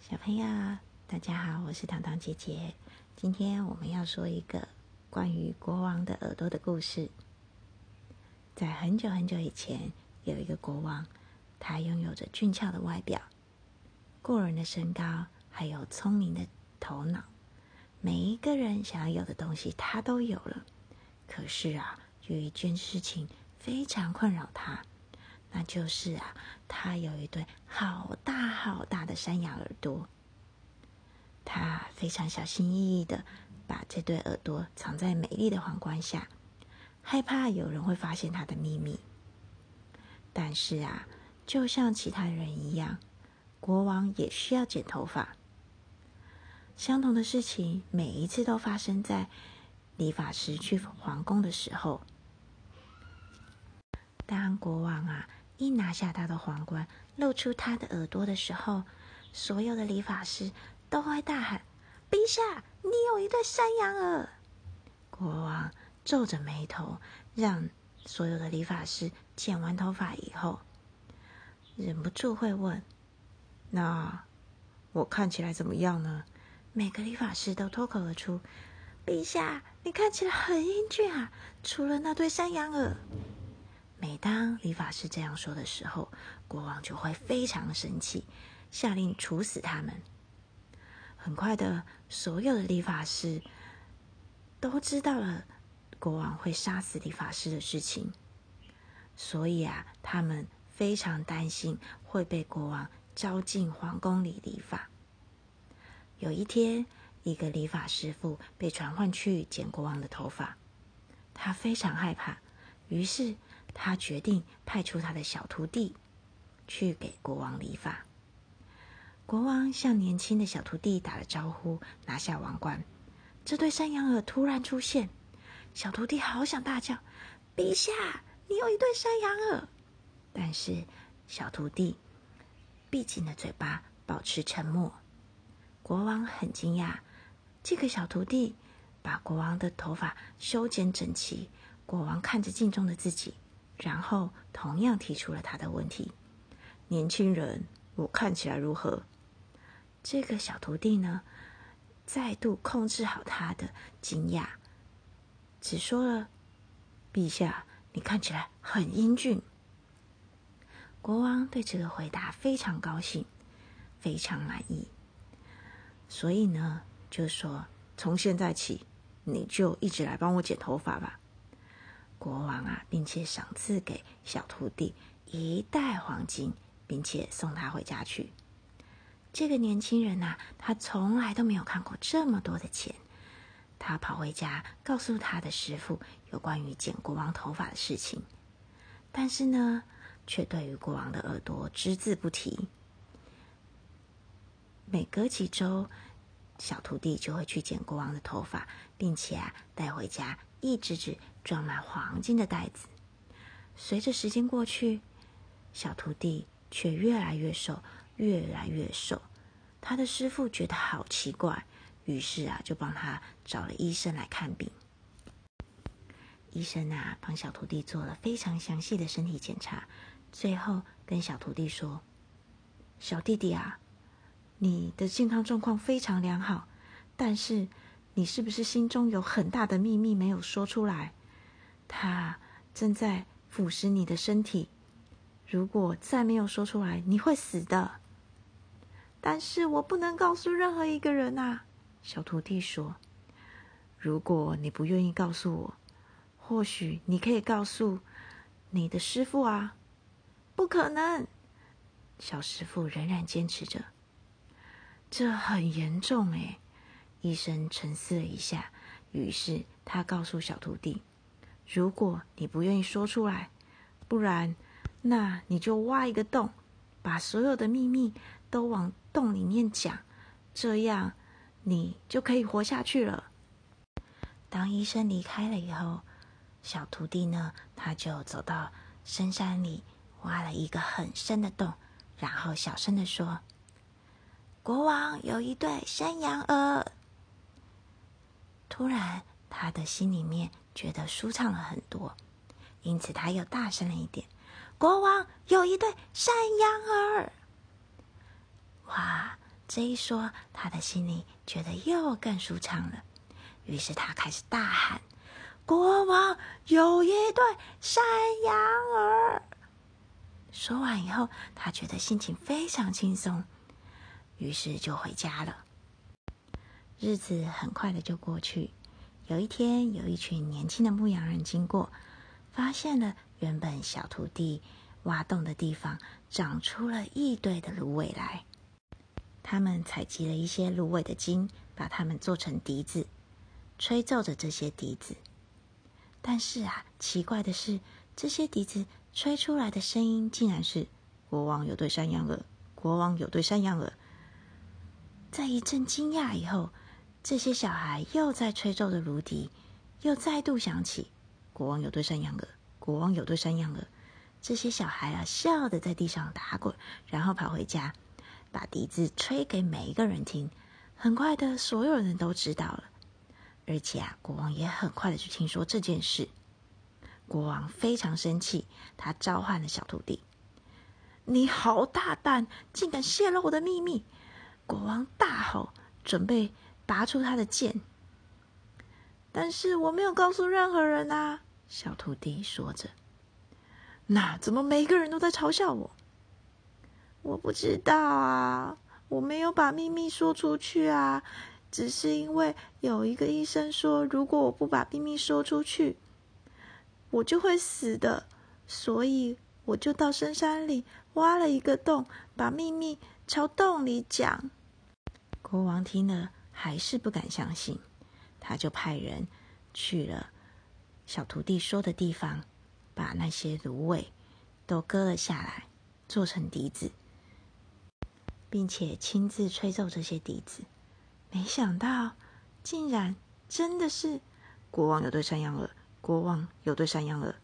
小朋友，大家好，我是糖糖姐姐。今天我们要说一个关于国王的耳朵的故事。在很久很久以前，有一个国王，他拥有着俊俏的外表、过人的身高，还有聪明的头脑。每一个人想要有的东西，他都有了。可是啊，有一件事情非常困扰他。那就是啊，他有一对好大好大的山羊耳朵。他非常小心翼翼的把这对耳朵藏在美丽的皇冠下，害怕有人会发现他的秘密。但是啊，就像其他人一样，国王也需要剪头发。相同的事情每一次都发生在理发师去皇宫的时候。当国王啊。一拿下他的皇冠，露出他的耳朵的时候，所有的理发师都会大喊：“陛下，你有一对山羊耳！”国王皱着眉头，让所有的理发师剪完头发以后，忍不住会问：“那我看起来怎么样呢？”每个理发师都脱口而出：“陛下，你看起来很英俊啊，除了那对山羊耳。”每当理发师这样说的时候，国王就会非常生气，下令处死他们。很快的，所有的理发师都知道了国王会杀死理发师的事情，所以啊，他们非常担心会被国王招进皇宫里理发。有一天，一个理发师傅被传唤去剪国王的头发，他非常害怕，于是。他决定派出他的小徒弟去给国王理发。国王向年轻的小徒弟打了招呼，拿下王冠。这对山羊耳突然出现，小徒弟好想大叫：“陛下，你有一对山羊耳！”但是小徒弟闭紧了嘴巴，保持沉默。国王很惊讶，这个小徒弟把国王的头发修剪整齐。国王看着镜中的自己。然后，同样提出了他的问题：“年轻人，我看起来如何？”这个小徒弟呢，再度控制好他的惊讶，只说了：“陛下，你看起来很英俊。”国王对这个回答非常高兴，非常满意，所以呢，就说：“从现在起，你就一直来帮我剪头发吧。”国王啊，并且赏赐给小徒弟一袋黄金，并且送他回家去。这个年轻人呐，他从来都没有看过这么多的钱。他跑回家，告诉他的师傅有关于剪国王头发的事情，但是呢，却对于国王的耳朵只字不提。每隔几周，小徒弟就会去剪国王的头发，并且啊，带回家。一只只装满黄金的袋子，随着时间过去，小徒弟却越来越瘦，越来越瘦。他的师傅觉得好奇怪，于是啊，就帮他找了医生来看病。医生啊，帮小徒弟做了非常详细的身体检查，最后跟小徒弟说：“小弟弟啊，你的健康状况非常良好，但是……”你是不是心中有很大的秘密没有说出来？它正在腐蚀你的身体。如果再没有说出来，你会死的。但是我不能告诉任何一个人啊！小徒弟说：“如果你不愿意告诉我，或许你可以告诉你的师傅啊。”不可能！小师傅仍然坚持着。这很严重哎。医生沉思了一下，于是他告诉小徒弟：“如果你不愿意说出来，不然，那你就挖一个洞，把所有的秘密都往洞里面讲，这样你就可以活下去了。”当医生离开了以后，小徒弟呢，他就走到深山里，挖了一个很深的洞，然后小声的说：“国王有一对山羊耳。”突然，他的心里面觉得舒畅了很多，因此他又大声了一点：“国王有一对山羊耳！”哇，这一说，他的心里觉得又更舒畅了。于是他开始大喊：“国王有一对山羊儿！”说完以后，他觉得心情非常轻松，于是就回家了。日子很快的就过去。有一天，有一群年轻的牧羊人经过，发现了原本小徒弟挖洞的地方长出了一堆的芦苇来。他们采集了一些芦苇的茎，把它们做成笛子，吹奏着这些笛子。但是啊，奇怪的是，这些笛子吹出来的声音竟然是“国王有对山羊耳，国王有对山羊耳”。在一阵惊讶以后。这些小孩又在吹奏着芦笛，又再度响起“国王有对山羊儿，国王有对山羊儿”。这些小孩啊，笑得在地上打滚，然后跑回家，把笛子吹给每一个人听。很快的，所有人都知道了，而且啊，国王也很快的就听说这件事。国王非常生气，他召唤了小徒弟：“你好大胆，竟敢泄露我的秘密！”国王大吼，准备。拔出他的剑，但是我没有告诉任何人啊！小徒弟说着。那怎么每个人都在嘲笑我？我不知道啊，我没有把秘密说出去啊，只是因为有一个医生说，如果我不把秘密说出去，我就会死的，所以我就到深山里挖了一个洞，把秘密朝洞里讲。国王听了。还是不敢相信，他就派人去了小徒弟说的地方，把那些芦苇都割了下来，做成笛子，并且亲自吹奏这些笛子。没想到，竟然真的是国王有对山羊耳，国王有对山羊耳。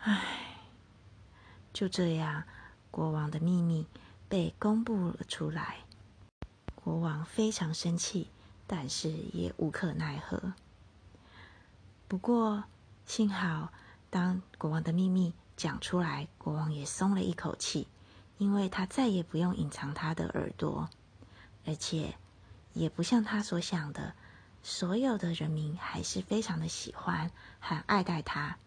唉，就这样，国王的秘密被公布了出来。国王非常生气，但是也无可奈何。不过，幸好当国王的秘密讲出来，国王也松了一口气，因为他再也不用隐藏他的耳朵，而且也不像他所想的，所有的人民还是非常的喜欢和爱戴他。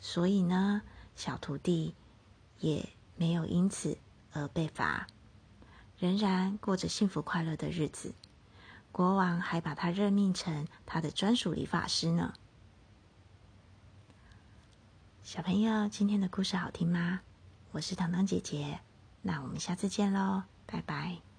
所以呢，小徒弟也没有因此而被罚。仍然过着幸福快乐的日子，国王还把他任命成他的专属理发师呢。小朋友，今天的故事好听吗？我是糖糖姐姐，那我们下次见喽，拜拜。